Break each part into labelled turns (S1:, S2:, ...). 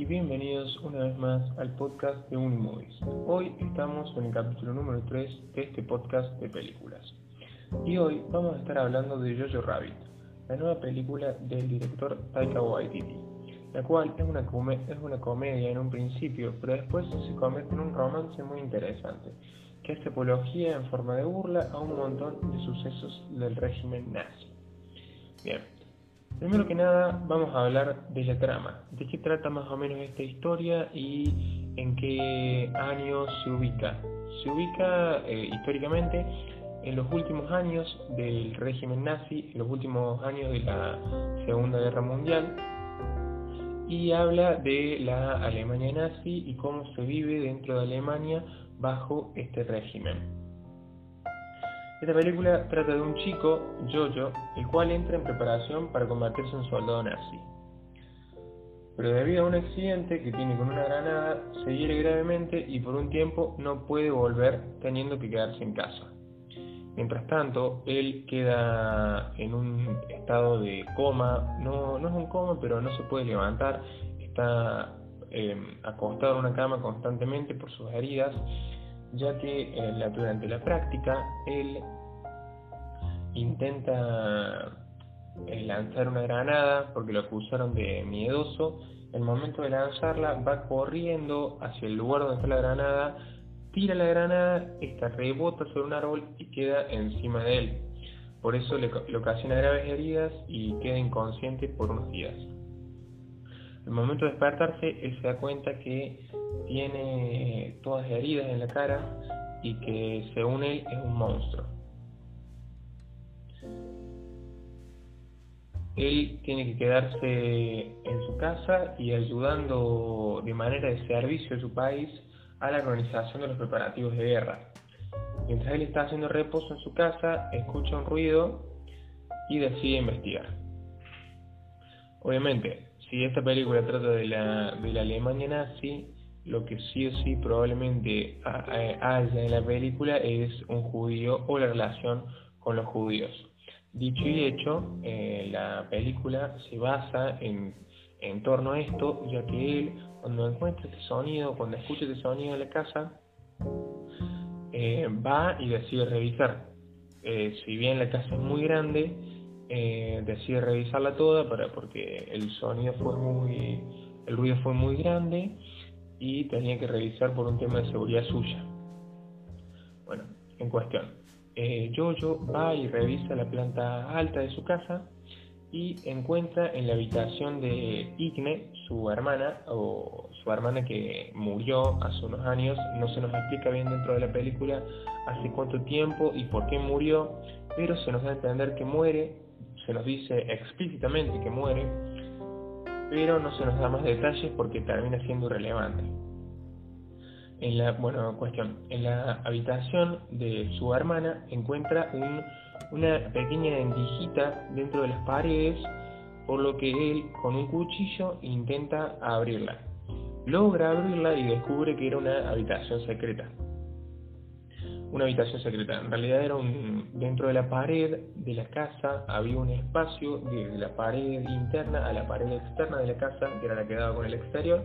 S1: y bienvenidos una vez más al podcast de Unimovies. Hoy estamos en el capítulo número 3 de este podcast de películas. Y hoy vamos a estar hablando de Jojo Rabbit, la nueva película del director Taika Waititi, la cual es una, es una comedia en un principio, pero después se convierte en un romance muy interesante, que hace apología en forma de burla a un montón de sucesos del régimen nazi. Bien, Primero que nada, vamos a hablar de la trama, de qué trata más o menos esta historia y en qué años se ubica. Se ubica eh, históricamente en los últimos años del régimen nazi, en los últimos años de la Segunda Guerra Mundial, y habla de la Alemania nazi y cómo se vive dentro de Alemania bajo este régimen. Esta película trata de un chico, Jojo, el cual entra en preparación para convertirse en soldado nazi. Pero debido a un accidente que tiene con una granada, se hiere gravemente y por un tiempo no puede volver teniendo que quedarse en casa. Mientras tanto, él queda en un estado de coma, no, no es un coma, pero no se puede levantar, está eh, acostado en una cama constantemente por sus heridas ya que eh, durante la práctica él intenta eh, lanzar una granada porque lo acusaron de miedoso. El momento de lanzarla va corriendo hacia el lugar donde está la granada, tira la granada, esta rebota sobre un árbol y queda encima de él. Por eso le ocasiona graves heridas y queda inconsciente por unos días. Al momento de despertarse, él se da cuenta que tiene todas heridas en la cara y que según él es un monstruo. Él tiene que quedarse en su casa y ayudando de manera de servicio a su país a la organización de los preparativos de guerra. Mientras él está haciendo reposo en su casa, escucha un ruido y decide investigar. Obviamente, si esta película trata de la, de la Alemania nazi, lo que sí o sí probablemente haya en la película es un judío o la relación con los judíos. Dicho y hecho, eh, la película se basa en, en torno a esto, ya que él, cuando encuentra este sonido, cuando escucha este sonido en la casa, eh, va y decide revisar. Eh, si bien la casa es muy grande, decide revisarla toda para, porque el sonido fue muy, el ruido fue muy grande y tenía que revisar por un tema de seguridad suya. Bueno, en cuestión, eh, Jojo va y revisa la planta alta de su casa y encuentra en la habitación de Igne, su hermana, o su hermana que murió hace unos años, no se nos explica bien dentro de la película hace cuánto tiempo y por qué murió, pero se nos da a entender que muere, se nos dice explícitamente que muere, pero no se nos da más detalles porque termina siendo irrelevante. En la, bueno, cuestión, en la habitación de su hermana encuentra una pequeña endijita dentro de las paredes, por lo que él con un cuchillo intenta abrirla. Logra abrirla y descubre que era una habitación secreta una habitación secreta. En realidad era un, dentro de la pared de la casa había un espacio de la pared interna a la pared externa de la casa, que era la que daba con el exterior,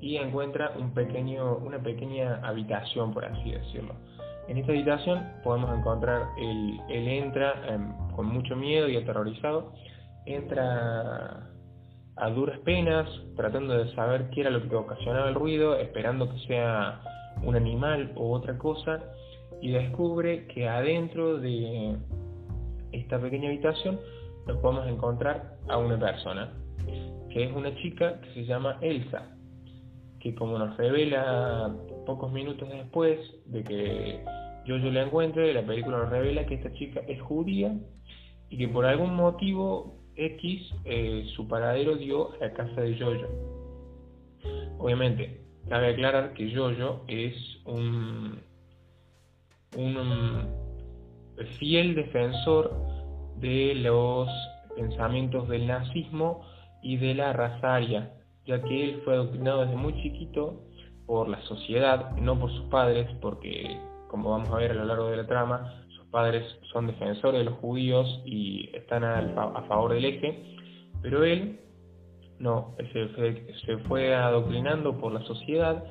S1: y encuentra un pequeño, una pequeña habitación, por así decirlo. En esta habitación podemos encontrar, él, él entra em, con mucho miedo y aterrorizado, entra a duras penas, tratando de saber qué era lo que ocasionaba el ruido, esperando que sea un animal o otra cosa, y descubre que adentro de esta pequeña habitación nos podemos encontrar a una persona, que es una chica que se llama Elsa, que como nos revela pocos minutos después de que yo la encuentre, la película nos revela que esta chica es judía y que por algún motivo X eh, su paradero dio a la casa de Jojo. Obviamente, cabe aclarar que Jojo es un un fiel defensor de los pensamientos del nazismo y de la raza aria, ya que él fue adoctrinado desde muy chiquito por la sociedad, no por sus padres, porque como vamos a ver a lo largo de la trama, sus padres son defensores de los judíos y están a, favor del eje, pero él No, se, se fue adoctrinando por la sociedad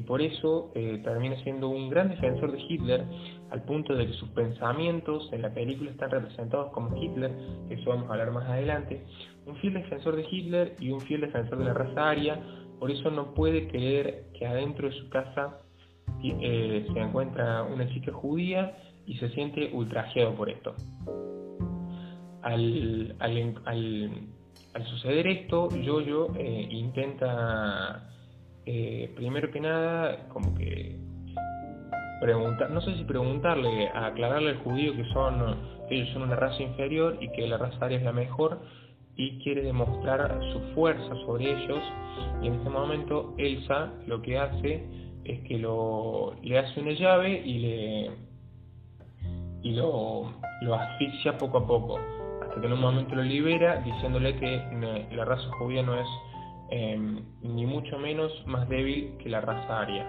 S1: y por eso eh, termina siendo un gran defensor de Hitler al punto de que sus pensamientos en la película están representados como Hitler, que eso vamos a hablar más adelante, un fiel defensor de Hitler y un fiel defensor de la raza aria, por eso no puede creer que adentro de su casa eh, se encuentra una chica judía y se siente ultrajeado por esto. Al, al, suceder esto, Jojo eh, intenta, eh, primero que nada, como que preguntar, no sé si preguntarle, aclararle al judío que son ellos son una raza inferior y que la raza aria es la mejor y quiere demostrar su fuerza sobre ellos y en este momento Elsa lo que hace es que lo, le hace una llave y le y lo, lo asfixia poco a poco hasta que en un momento lo libera diciéndole que la raza judía no es em, ni mucho menos más débil que la raza aria.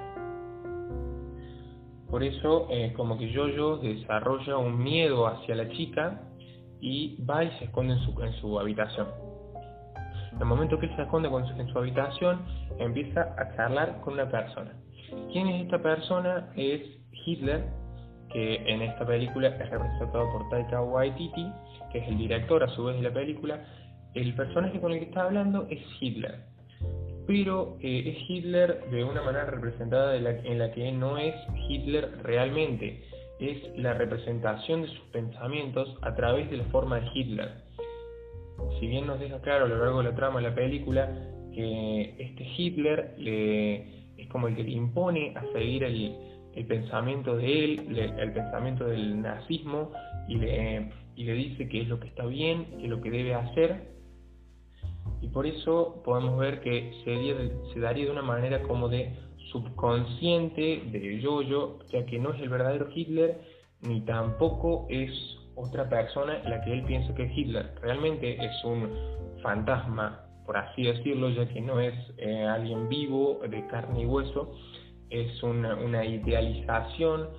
S1: Por eso, eh, como que Jojo desarrolla un miedo hacia la chica y va y se esconde en su, en su habitación. En el momento que él se esconde en su habitación, empieza a charlar con una persona. ¿Quién es esta persona? Es Hitler, que en esta película es representado por Taika Waititi, que es el director a su vez de la película. El personaje con el que está hablando es Hitler, pero eh, es Hitler de una manera representada en la que no es Hitler realmente, es la representación de sus pensamientos a través de la forma de Hitler. Si bien nos deja claro a lo largo de la trama de la película que este Hitler le, es como el que le impone a seguir el, el pensamiento de él, el pensamiento del nazismo, y le, y le dice que es lo que está bien, que es lo que debe hacer, y por eso podemos ver que se, daría de una manera como de subconsciente de Yoyo, ya que no es el verdadero Hitler, ni tampoco es otra persona la que él piensa que es Hitler. Realmente es un fantasma, por así decirlo, ya que no es eh, alguien vivo, de carne y hueso, es una, una idealización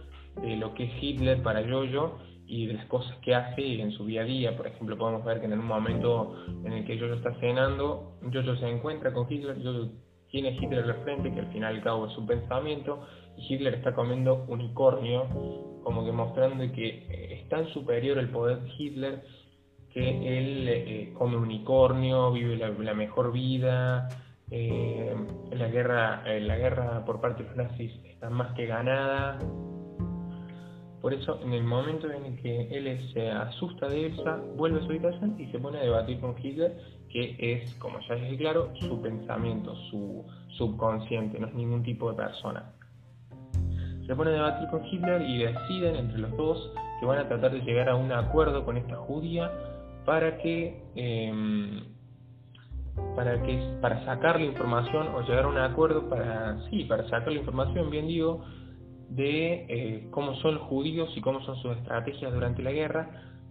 S1: de lo que es Hitler para Yoyo y de las cosas que hace en su día a día. Por ejemplo, podemos ver que en un momento en el que Jojo está cenando, Jojo se encuentra con Hitler, Jojo tiene a Hitler al frente, que al final y al cabo es su pensamiento, y Hitler está comiendo unicornio, como demostrando que eh, es tan superior el poder de Hitler que él eh, come unicornio, vive la, mejor vida, eh, la guerra, la guerra por parte de los nazis está más que ganada, por eso, en el momento en que él se asusta de Elsa, vuelve a su habitación y se pone a debatir con Hitler, que es, como ya dije claro, su pensamiento, su subconsciente, no es ningún tipo de persona. Se pone a debatir con Hitler y deciden entre los dos que van a tratar de llegar a un acuerdo con esta judía para que em, para que para sacar la información o llegar a un acuerdo para sí para sacar la información bien digo de eh, cómo son los judíos y cómo son sus estrategias durante la guerra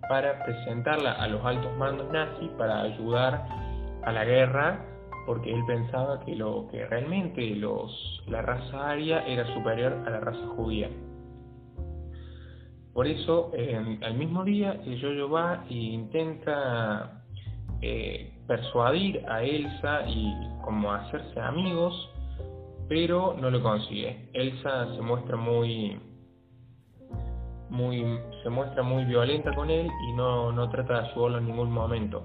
S1: para presentarla a los altos mandos nazis para ayudar a la guerra porque él pensaba que lo que realmente los, la raza aria era superior a la raza judía. Por eso, al mismo día, el Yoyo va e intenta eh, persuadir a Elsa y como hacerse amigos pero no lo consigue. Elsa se muestra muy muy se muestra muy violenta con él y no, no trata de ayudarlo en ningún momento.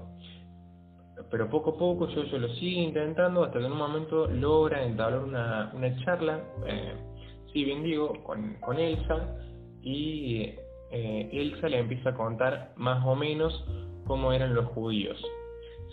S1: Pero poco a poco yo lo sigue intentando hasta que en un momento logra entablar una, una charla, eh, sí bien digo, con, con Elsa y eh, Elsa le empieza a contar más o menos cómo eran los judíos.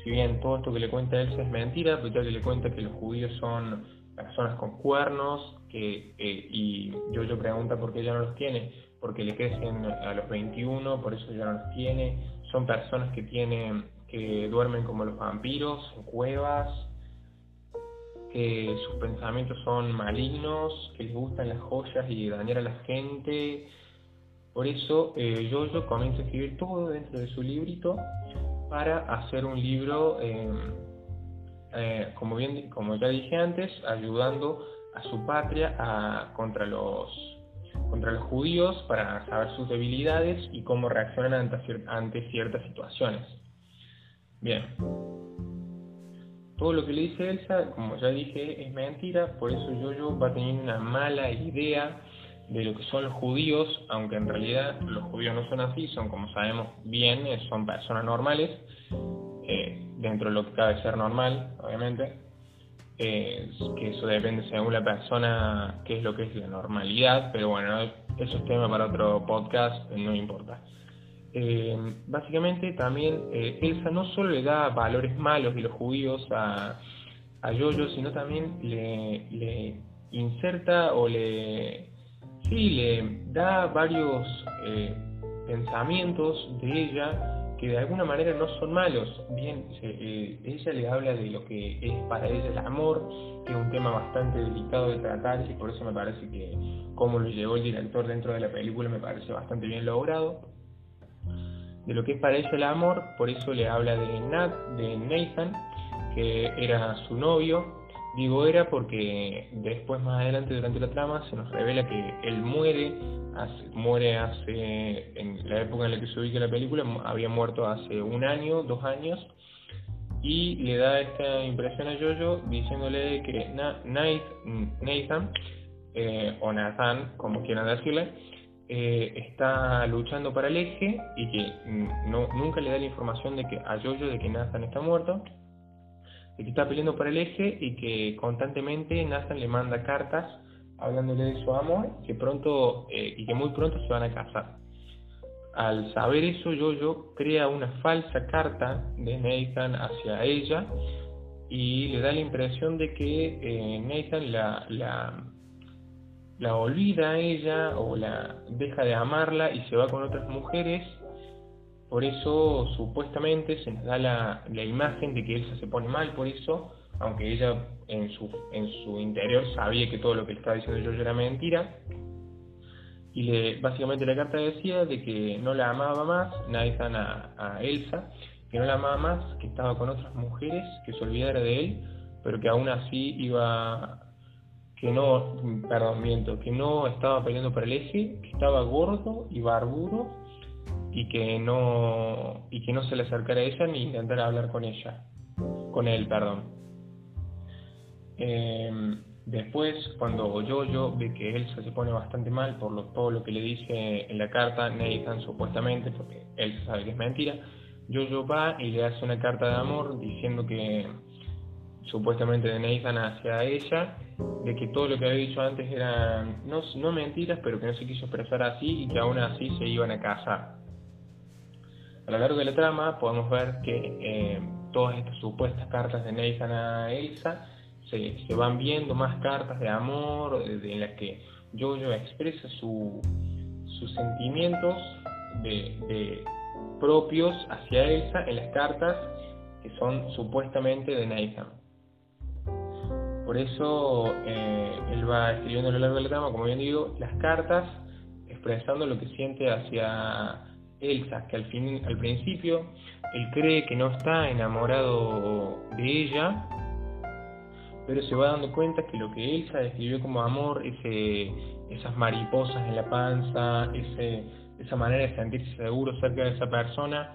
S1: Si bien todo esto que le cuenta Elsa es mentira, pero ya que le cuenta que los judíos son personas con cuernos, que, eh, y yo yo pregunta por qué ya no los tiene, porque le crecen a los 21, por eso ya no los tiene, son personas que tienen, que duermen como los vampiros, en cuevas, que sus pensamientos son malignos, que les gustan las joyas y dañar a la gente. Por eso eh, yo comienzo a escribir todo dentro de su librito para hacer un libro eh, eh, como, bien, como ya dije antes, ayudando a su patria a, contra, los, contra los judíos para saber sus debilidades y cómo reaccionan ante, ante ciertas situaciones. Bien. todo lo que le dice Elsa, como ya dije, es mentira, por eso Jojo va teniendo una mala idea de lo que son los judíos, aunque en realidad los judíos no son así, son como sabemos bien, son personas normales, eh, dentro de lo que cabe ser normal, obviamente, que eso depende según la persona, qué es lo que es la normalidad, pero bueno, eso es tema para otro podcast, no importa. Eh, básicamente también eh, Elsa no solo le da valores malos de los judíos a, a Yoyo, sino también le, le inserta o le, sí, le da varios eh, pensamientos de ella que de alguna manera no son malos. Bien, ella le habla de lo que es para ella el amor, que es un tema bastante delicado de tratar y por eso me parece que como lo llevó el director dentro de la película me parece bastante bien logrado de lo que es para ella el amor, por eso le habla de Nat, de Nathan, que era su novio. Digo era porque después más adelante durante la trama se nos revela que él muere, muere hace, en la época en la que se ubica la película, había muerto hace un año, dos años, y le da esta impresión a Jojo diciéndole que Nathan, eh, o Nathan, como quieran decirle, eh, está luchando para el eje y que no, nunca le da la información de que a Jojo de que Nathan está muerto, de que está peleando para el eje y que constantemente Nathan le manda cartas hablándole de su amor que pronto eh, y que muy pronto se van a casar. Al saber eso, Jojo crea una falsa carta de Nathan hacia ella y le da la impresión de que eh, Nathan la, la la olvida a ella o la deja de amarla y se va con otras mujeres. Por eso supuestamente se nos da la, la imagen de que Elsa se pone mal por eso, aunque ella en su, en su interior sabía que todo lo que le estaba diciendo yo era mentira. Y le, básicamente la carta decía de que no la amaba más, Nathan a, a Elsa, que no la amaba más, que estaba con otras mujeres, que se olvidara de él, pero que aún así iba que no, perdón, miento, que no estaba peleando para el eje, que estaba gordo y barbudo y que no y que no se le acercara a ella ni intentara hablar con ella, con él, perdón. Em, después, cuando yo ve que Elsa se pone bastante mal por lo, todo lo que le dice en la carta, Nathan supuestamente, porque él sabe que es mentira, Jojo va y le hace una carta de amor diciendo que supuestamente de Nathan hacia ella de que todo lo que había dicho antes eran no, no mentiras, pero que no se quiso expresar así y que aún así se iban a casar. A lo largo de la trama podemos ver que eh, todas estas supuestas cartas de Nathan a Elsa se, se van viendo más cartas de amor en las que Jojo expresa su, sus sentimientos propios hacia Elsa en las cartas que son supuestamente de Nathan. Por eso eh, él va escribiendo a lo largo de la trama, como bien digo, las cartas expresando lo que siente hacia Elsa, que al, fin, al principio él cree que no está enamorado de ella, pero se va dando cuenta que lo que Elsa describió como amor, esas mariposas en la panza, esa manera de sentirse seguro cerca de esa persona,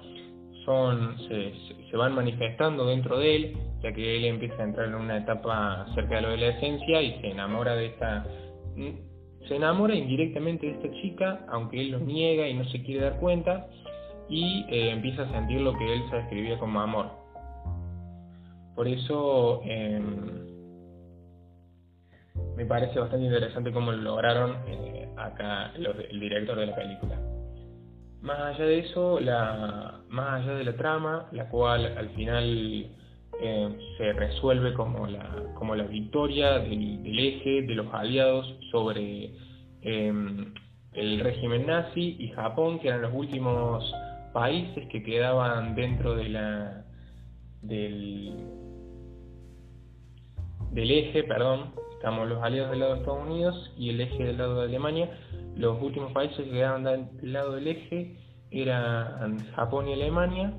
S1: son, se, se van manifestando dentro de él, ya que él empieza a entrar en una etapa cerca de la esencia y se enamora de esta se enamora indirectamente de esta chica, aunque él lo niega y no se quiere dar cuenta, y eh, empieza a sentir lo que él se describía como amor. Por eso em, me parece bastante interesante cómo lo lograron eh, acá el director de la película. Más allá de eso, más allá de la trama, la cual al final eh, se resuelve como la, como la victoria del, eje de los aliados sobre em, el régimen nazi y Japón, que eran los últimos países que quedaban dentro de la del, del eje, perdón, estamos los aliados del lado de Estados Unidos y el eje del lado de Alemania, los últimos países que quedaban del lado del eje eran Japón y Alemania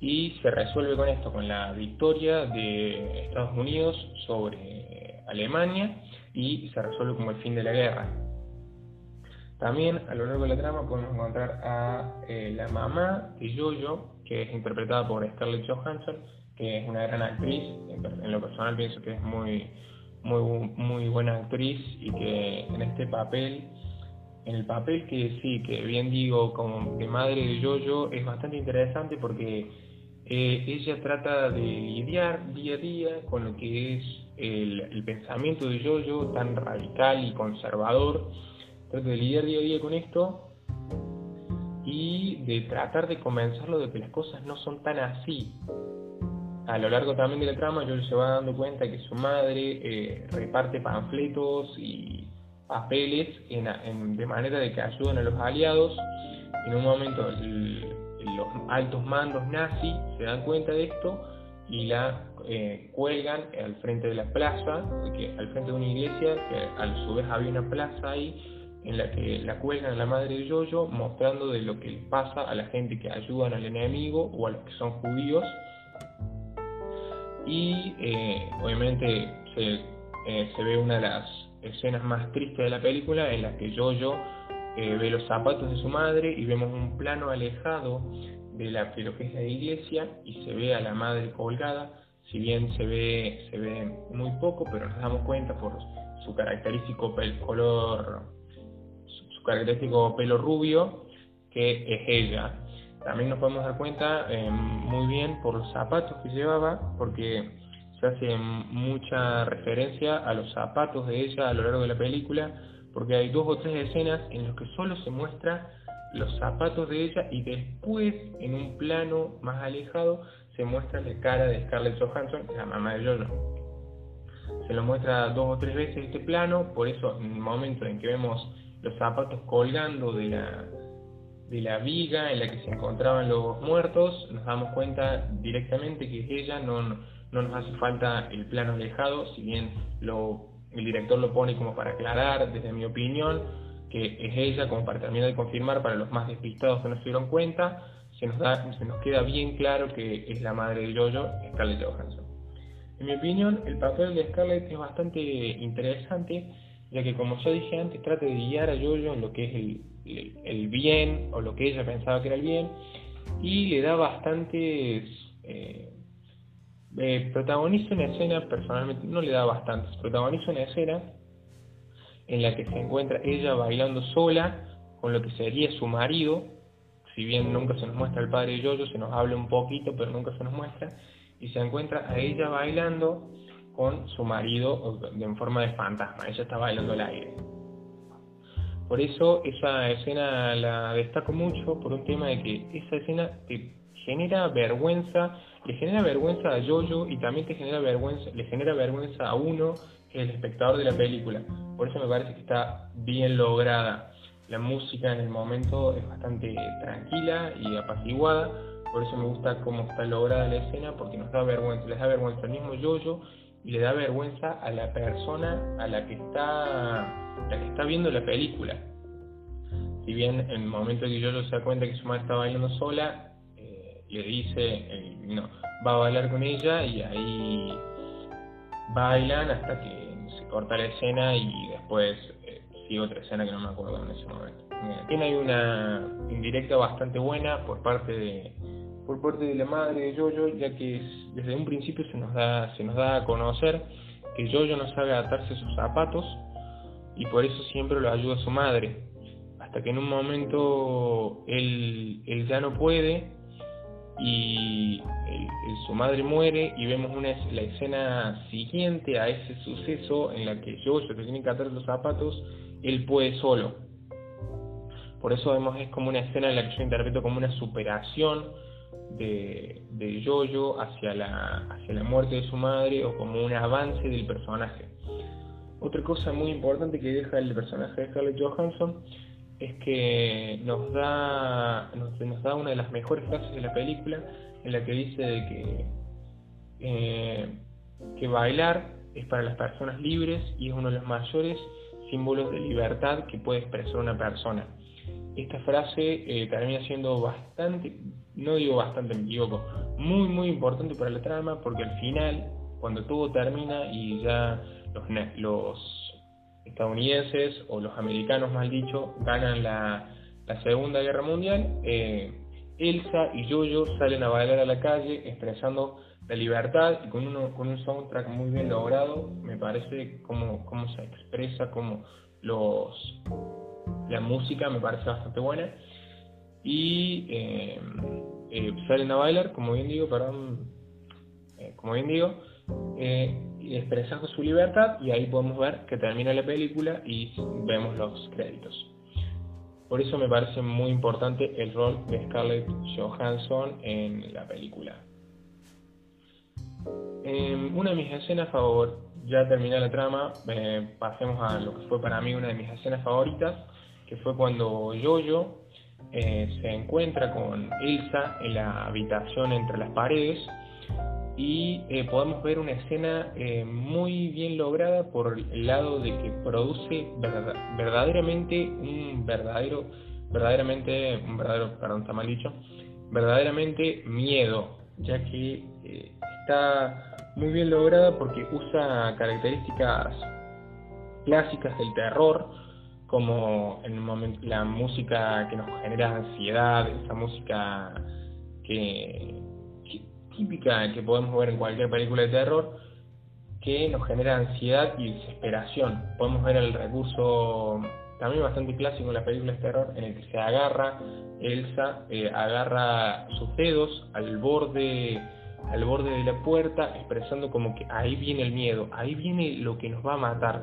S1: y se resuelve con esto, con la victoria de Estados Unidos sobre Alemania y se resuelve como el fin de la guerra. También a lo largo de la trama podemos encontrar a eh, la mamá de Jojo, que es interpretada por Scarlett Johansson, que es una gran actriz, en lo personal pienso que es muy, muy, muy buena actriz y que en este papel, en el papel que sí, que bien digo, como de madre de Yoyo, es bastante interesante porque eh, ella trata de lidiar día a día con lo que es el, pensamiento de Yoyo tan radical y conservador, trata de lidiar día a día con esto y de tratar de convencerlo de que las cosas no son tan así. A lo largo también de la trama, yo se va dando cuenta que su madre eh, reparte panfletos y papeles de manera de que ayuden a los aliados. En un momento los altos mandos nazis se dan cuenta de esto y la eh, cuelgan al frente de la plaza, al frente de una iglesia, que a su vez había una plaza ahí, en la que la cuelgan a la madre de Yoyo mostrando de lo que pasa a la gente que ayudan al enemigo o a los que son judíos. Y eh, obviamente se, eh, se, ve una de las escenas más tristes de la película en la que Yoyo eh, ve los zapatos de su madre y vemos un plano alejado de, la, de lo que es la iglesia y se ve a la madre colgada. Si bien se ve, se ve muy poco, pero nos damos cuenta por su característico color característico pelo rubio, que es ella. También nos podemos dar cuenta eh, muy bien por los zapatos que llevaba, porque se hace mucha referencia a los zapatos de ella a lo largo de la película, porque hay dos o tres escenas en las que solo se muestra los zapatos de ella y después en un plano más alejado se muestra la cara de Scarlett Johansson, la mamá de Jojo. Se lo muestra dos o tres veces este plano, por eso en el momento en que vemos los zapatos colgando de la, de la viga en la que se encontraban los muertos, nos damos cuenta directamente que ella, no, no nos hace falta el plano alejado, si bien lo, el director lo pone como para aclarar, desde mi opinión, que es ella, como para terminar de confirmar para los más despistados que no se dieron cuenta, se nos, da, se nos queda bien claro que es la madre de Jojo, Scarlett Johansson. En mi opinión, el papel de Scarlett es bastante interesante ya que como ya dije antes, trata de guiar a Yoyo en lo que es el, el, bien o lo que ella pensaba que era el bien y le da bastantes... Eh, eh, protagoniza una escena, personalmente no le da bastantes, protagoniza una escena en la que se encuentra ella bailando sola con lo que sería su marido, si bien nunca se nos muestra el padre de Yoyo, se nos habla un poquito, pero nunca se nos muestra, y se encuentra a ella bailando con su marido en forma de fantasma. Ella está bailando el aire. Por eso esa escena la destaco mucho por un tema de que esa escena te genera vergüenza, le genera vergüenza a Jojo y también te genera vergüenza, le genera vergüenza a uno, que es el espectador de la película. Por eso me parece que está bien lograda. La música en el momento es bastante tranquila y apaciguada, por eso me gusta cómo está lograda la escena, porque nos da vergüenza, les da vergüenza al mismo Jojo y le da vergüenza a la persona a la que está, la que está viendo la película. Si bien en el momento que yo se da cuenta que su madre está bailando sola, le dice, eh, no, va a bailar con ella y ahí bailan hasta que se corta la escena y después eh, sigue otra escena que no me acuerdo en ese momento. También hay una indirecta bastante buena por parte de por parte de la madre de Jojo, ya que desde un principio se nos da, se nos da a conocer que Jojo no sabe atarse sus zapatos y por eso siempre lo ayuda su madre. Hasta que en un momento él, él ya no puede y su madre muere y vemos una, la escena siguiente a ese suceso en la que Jojo se tiene que atar los zapatos, él puede solo. Por eso vemos es como una escena en la que yo interpreto como una superación de, de Jojo hacia la, hacia la muerte de su madre o como un avance del personaje. Otra cosa muy importante que deja el personaje de Scarlett Johansson es que nos da, nos, da una de las mejores frases de la película en la que dice de que, eh, que bailar es para las personas libres y es uno de los mayores símbolos de libertad que puede expresar una persona. Esta frase eh, termina siendo bastante, no digo bastante, me equivoco, muy muy importante para la trama porque al final, cuando todo termina y ya los, los estadounidenses o los americanos mal dicho ganan la, la Segunda Guerra Mundial, eh, Elsa y Yoyo salen a bailar a la calle expresando la libertad y con, uno, con un soundtrack muy bien logrado, me parece como, cómo se expresa, como los la música me parece bastante buena. Y eh, eh, salen a bailar, como bien digo, perdón, como bien digo, expresando su libertad y ahí podemos ver que termina la película y vemos los créditos. Por eso me parece muy importante el rol de Scarlett Johansson en la película. una de mis escenas favoritas, ya terminé la trama, pasemos a lo que fue para mí una de mis escenas favoritas, que fue cuando Jojo eh, se encuentra con Elsa en la habitación entre las paredes y eh, podemos ver una escena eh, muy bien lograda por el lado de que produce verdaderamente un verdadero, verdaderamente, un verdadero, perdón, está mal dicho, verdaderamente miedo, ya que está muy bien lograda porque usa características clásicas del terror, como en el momento, la música que nos genera ansiedad, esa música que, típica que podemos ver en cualquier película de terror, que nos genera ansiedad y desesperación. Podemos ver el recurso también bastante clásico en las películas de terror, en el que se agarra, Elsa eh, agarra sus dedos al borde al borde de la puerta, expresando como que ahí viene el miedo, ahí viene lo que nos va a matar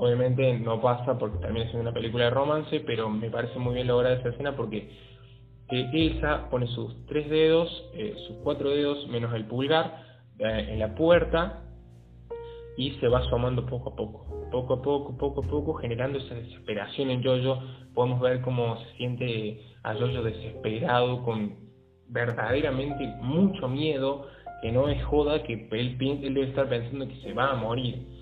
S1: Obviamente no pasa porque también es una película de romance, pero me parece muy bien lograda esa escena porque eh, Elsa pone sus tres dedos, eh, sus cuatro dedos menos el pulgar eh, en la puerta y se va asomando poco a poco, poco a poco, poco a poco, generando esa desesperación en Jojo. Podemos ver cómo se siente a Jojo desesperado, con verdaderamente mucho miedo, que no es joda, que él, él debe estar pensando que se va a morir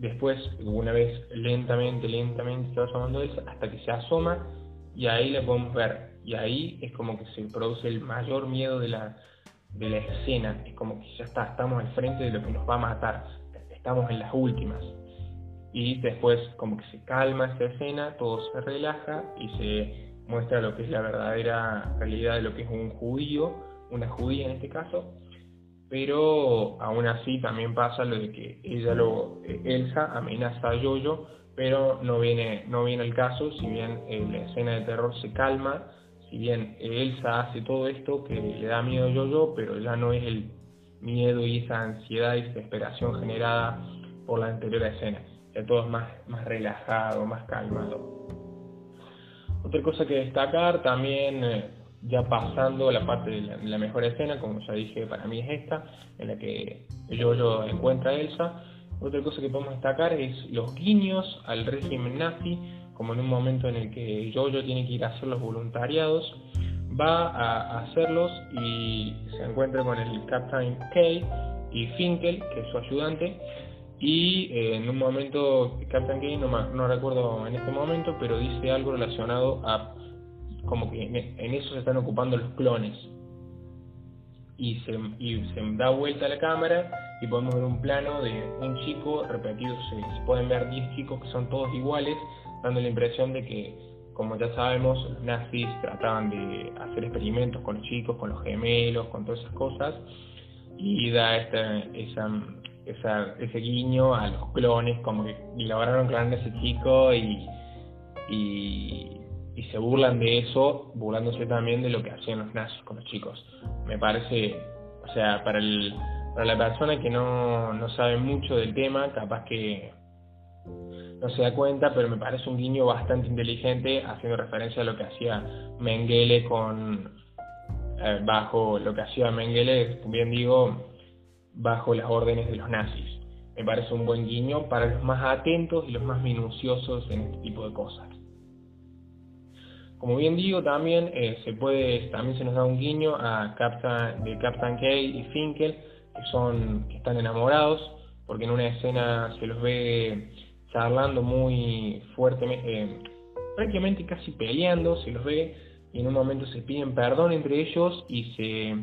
S1: Después, una vez lentamente, lentamente se va asomando eso hasta que se asoma y ahí le podemos ver. Y ahí es como que se produce el mayor miedo de la, de la escena. Es como que ya está, estamos al frente de lo que nos va a matar. Estamos en las últimas. Y después como que se calma esa escena, todo se relaja y se muestra lo que es la verdadera realidad de lo que es un judío, una judía en este caso, pero aún así también pasa lo de que ella lo, eh, Elsa amenaza a Yoyo, pero no viene, no viene el caso, si bien eh, la escena de terror se calma, si bien Elsa hace todo esto que le da miedo a Yoyo, pero ya no es el miedo y esa ansiedad y desesperación generada por la anterior escena, ya todo es más, más relajado, más calmado. Otra cosa que destacar también eh, ya pasando la parte de la, mejor escena, como ya dije, para mí es esta, en la que yo encuentra a Elsa. Otra cosa que podemos destacar es los guiños al régimen nazi, como en un momento en el que Jojo tiene que ir a hacer los voluntariados, va a hacerlos y se encuentra con el Captain K y Finkel, que es su ayudante, y eh, en un momento Captain K, no, no recuerdo en este momento, pero dice algo relacionado a como que en eso se están ocupando los clones. Y se, y se da vuelta la cámara y podemos ver un plano de un chico repetido, se, pueden ver 10 chicos que son todos iguales, dando la impresión de que, como ya sabemos, los nazis trataban de hacer experimentos con los chicos, con los gemelos, con todas esas cosas, y da esta, esa, esa, ese guiño a los clones, como que lograron clonar a ese chico y, y y se burlan de eso, burlándose también de lo que hacían los nazis con los chicos. Me parece, o sea, para, el, para la persona que no, no sabe mucho del tema, capaz que no se da cuenta, pero me parece un guiño bastante inteligente haciendo referencia a lo que hacía Mengele con eh, bajo lo que hacía Mengele, bien digo, bajo las órdenes de los nazis. Me parece un buen guiño para los más atentos y los más minuciosos en este tipo de cosas. Como bien digo, también eh, se puede, también se nos da un guiño a Captain, de Captain Kay y Finkel, que son, que están enamorados, porque en una escena se los ve charlando muy fuertemente, eh, prácticamente casi peleando, se los ve y en un momento se piden perdón entre ellos y se,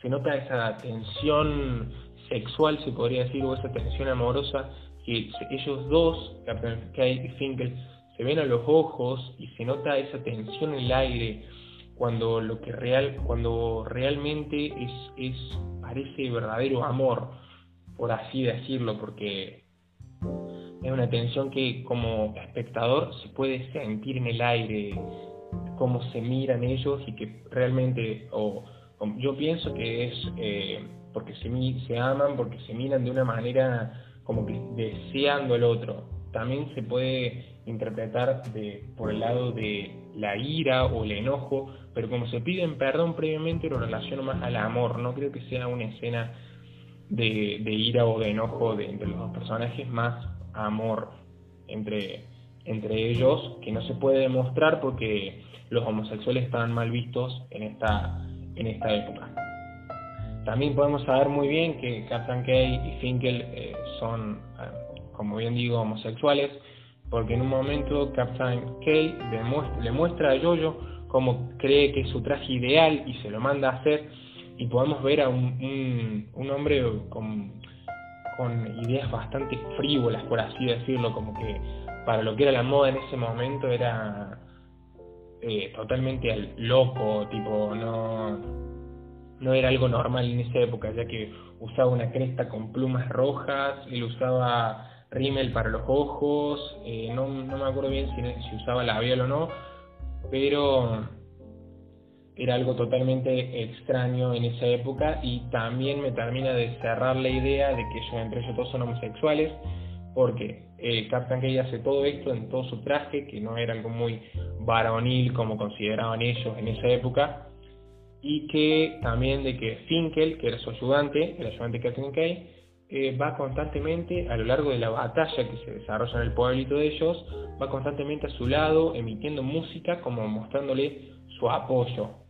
S1: se nota esa tensión sexual, se podría decir, o esa tensión amorosa que ellos dos, Captain Kay y Finkel, se ven a los ojos y se nota esa tensión en el aire cuando lo que real cuando realmente es, es parece verdadero amor, por así decirlo, porque es una tensión que como espectador se puede sentir en el aire, cómo se miran ellos y que realmente, o, yo pienso que es eh, porque se, se aman, porque se miran de una manera como que deseando el otro. También se puede interpretar de, por el lado de la ira o el enojo, pero como se piden perdón previamente lo relaciono más al amor, no creo que sea una escena de, de ira o de enojo entre los dos personajes, más amor entre, entre ellos, que no se puede demostrar porque los homosexuales estaban mal vistos en esta, en esta época. También podemos saber muy bien que Captain Kay y Finkel eh, son, eh, como bien digo, homosexuales, porque en un momento Captain Kay le muestra a Jojo cómo cree que es su traje ideal y se lo manda a hacer, y podemos ver a un, un, hombre con, con ideas bastante frívolas, por así decirlo, como que para lo que era la moda en ese momento era eh, totalmente loco, tipo, no, no era algo normal en esa época, ya que usaba una cresta con plumas rojas, él usaba rímel para los ojos, eh, no, no, me acuerdo bien si usaba labial o no, pero era algo totalmente extraño en esa época y también me termina de cerrar la idea de que ellos entre ellos todos son homosexuales porque eh, Captain Kay hace todo esto en todo su traje que no era algo muy varonil como consideraban ellos en esa época y que también de que Finkel, que era su ayudante, el ayudante de Captain Kay, eh, va constantemente a lo largo de la batalla que se desarrolla en el pueblito de ellos, va constantemente a su lado emitiendo música como mostrándole su apoyo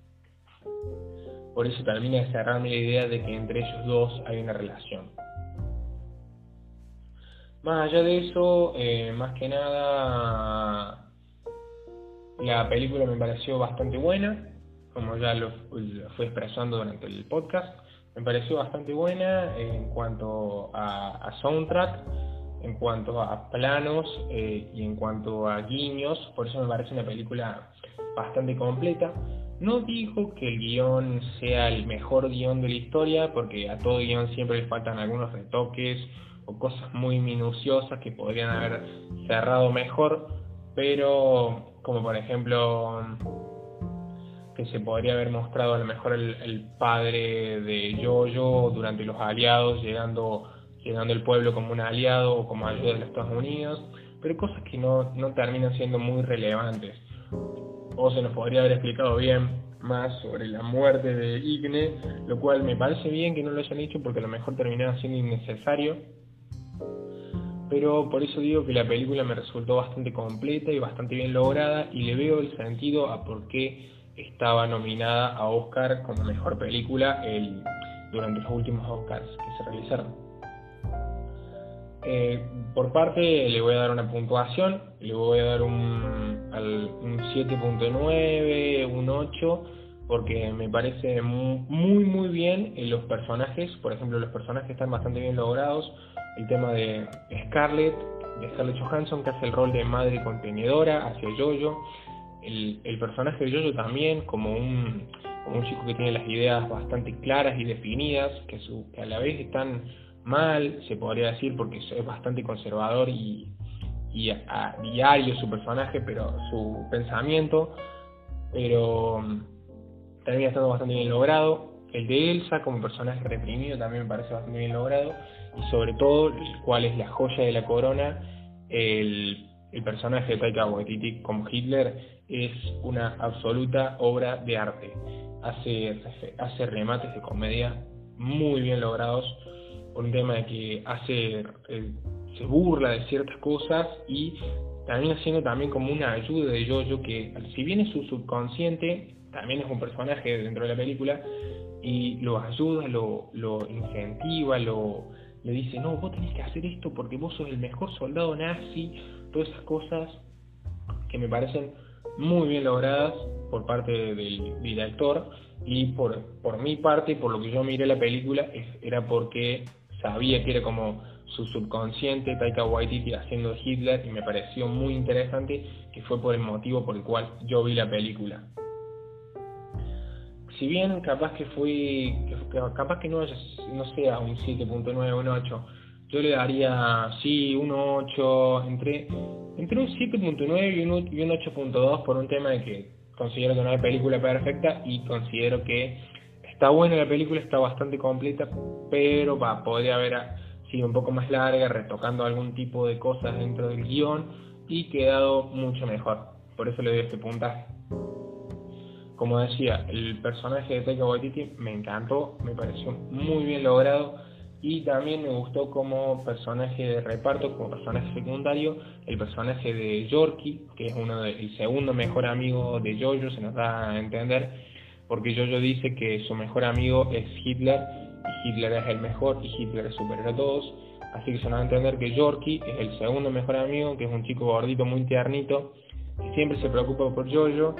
S1: por eso termina de cerrarme la idea de que entre ellos dos hay una relación. Más allá de eso, eh, más que nada, la película me pareció bastante buena, como ya lo, fui expresando durante el podcast. Me pareció bastante buena en cuanto a, soundtrack, en cuanto a planos eh, y en cuanto a guiños. Por eso me parece una película bastante completa. No dijo que el guion sea el mejor guion de la historia, porque a todo guion siempre le faltan algunos retoques o cosas muy minuciosas que podrían haber cerrado mejor, pero como por ejemplo que se podría haber mostrado a lo mejor el, padre de Jojo durante los aliados, llegando, llegando el pueblo como un aliado o como ayuda de los Estados Unidos, pero cosas que no, no terminan siendo muy relevantes o se nos podría haber explicado bien más sobre la muerte de Igne, lo cual me parece bien que no lo hayan hecho porque a lo mejor terminaba siendo innecesario. Pero por eso digo que la película me resultó bastante completa y bastante bien lograda y le veo el sentido a por qué estaba nominada a Oscar como mejor película el, durante los últimos Oscars que se realizaron. Eh, por parte le voy a dar una puntuación, le voy a dar un, un 7.9, un 8, porque me parece muy muy bien en los personajes, por ejemplo los personajes están bastante bien logrados, el tema de Scarlett, de Scarlett Johansson que hace el rol de madre contenedora hacia Jojo, el, el personaje de Jojo también como un, como un chico que tiene las ideas bastante claras y definidas, que, su, que a la vez están mal, se podría decir, porque es bastante conservador y, y a, diario su personaje, pero su pensamiento, pero mm, también estando bastante bien logrado. El de Elsa como personaje reprimido también me parece bastante bien logrado. Y sobre todo, el cual es la joya de la corona, el, el personaje de Taika Waititi como Hitler es una absoluta obra de arte. Hace, hace remates de comedia muy bien logrados un tema de que hace, eh, se burla de ciertas cosas y también haciendo también como una ayuda de Jojo que si bien es su subconsciente, también es un personaje dentro de la película y lo ayuda, lo, lo incentiva, lo, le dice, no, vos tenés que hacer esto porque vos sos el mejor soldado nazi, todas esas cosas que me parecen muy bien logradas por parte del director y por, por mi parte, por lo que yo miré la película, era porque sabía que era como su subconsciente, Taika Waititi haciendo Hitler, y me pareció muy interesante que fue por el motivo por el cual yo vi la película. Si bien capaz que fui, capaz que no, no sea un 7.9 un 8. Yo le daría, sí, un 8, entre, entre un 7.9 y un, y un 8.2 por un tema de que considero que no hay película perfecta y considero que está buena la película, está bastante completa, pero va, podría haber sido un poco más larga, retocando algún tipo de cosas dentro del guion y quedado mucho mejor. Por eso le doy este puntaje. Como decía, el personaje de Taika Waititi me encantó, me pareció muy bien logrado y también me gustó como personaje de reparto, como personaje secundario, el personaje de Yorkie, que es uno de, el segundo mejor amigo de Jojo, se nos da a entender, porque Jojo dice que su mejor amigo es Hitler y Hitler es el mejor y Hitler es superior a todos. Así que se nos da a entender que Yorkie es el segundo mejor amigo, que es un chico gordito muy tiernito, que siempre se preocupa por Jojo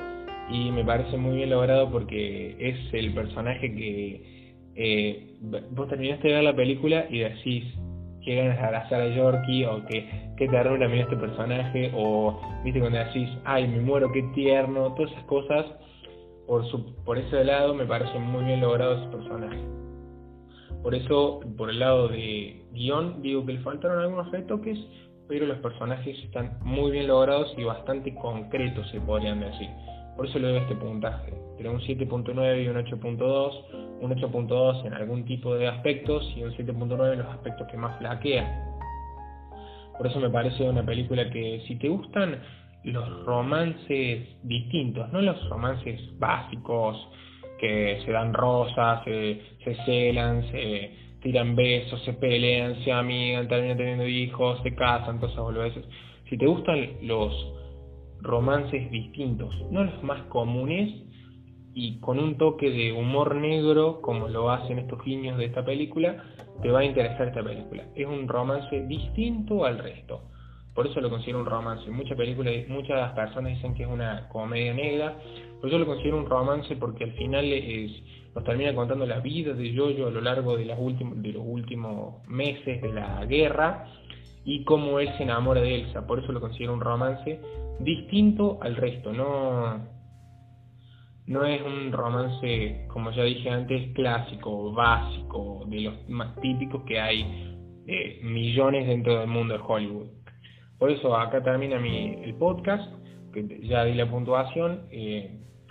S1: y me parece muy bien logrado porque es el personaje que eh, vos terminaste de ver la película y decís que ganas de abrazar a Yorkie o que qué ternura mira este personaje o viste cuando decís ay me muero qué tierno todas esas cosas por su, por ese lado me parece muy bien logrado ese personaje. Por eso por el lado de guion digo que le faltaron algunos retoques pero los personajes están muy bien logrados y bastante concretos se podrían decir. Por eso le doy este puntaje, entre un 7.9 y un 8.2, un 8.2 en algún tipo de aspectos y un 7.9 en los aspectos que más flaquea. Por eso me parece una película que si te gustan los romances distintos, no los romances básicos que se dan rosas, se, celan, se tiran besos, se pelean, se amigan, terminan teniendo hijos, se casan, todas esas boludeces. Si te gustan los romances distintos, no los más comunes y con un toque de humor negro como lo hacen estos niños de esta película, te va a interesar esta película. Es un romance distinto al resto. Por eso lo considero un romance. Muchas películas, muchas personas dicen que es una comedia negra, pero yo lo considero un romance porque al final es, nos termina contando la vida de Jojo a lo largo de, las de los últimos meses de la guerra y cómo él se enamora de Elsa. Por eso lo considero un romance distinto al resto. No, no es un romance, como ya dije antes, clásico, básico, de los más típicos que hay de millones dentro del mundo de Hollywood. Por eso acá termina mi, el podcast, que ya di la puntuación.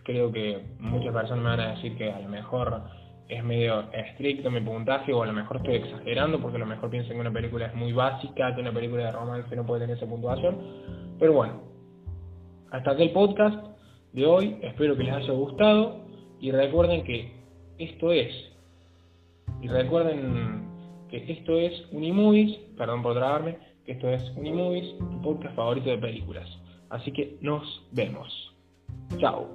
S1: Creo que muchas personas me van a decir que a lo mejor es medio estricto mi puntaje o a lo mejor estoy exagerando porque a lo mejor piensan que una película es muy básica, que una película de romance no puede tener esa puntuación. Pero bueno, hasta aquí el podcast de hoy, espero que les haya gustado y recuerden que esto es, y recuerden que esto es Unimovies, perdón por trabarme, esto es Unimovies, tu podcast favorito de películas. Así que nos vemos. Chao.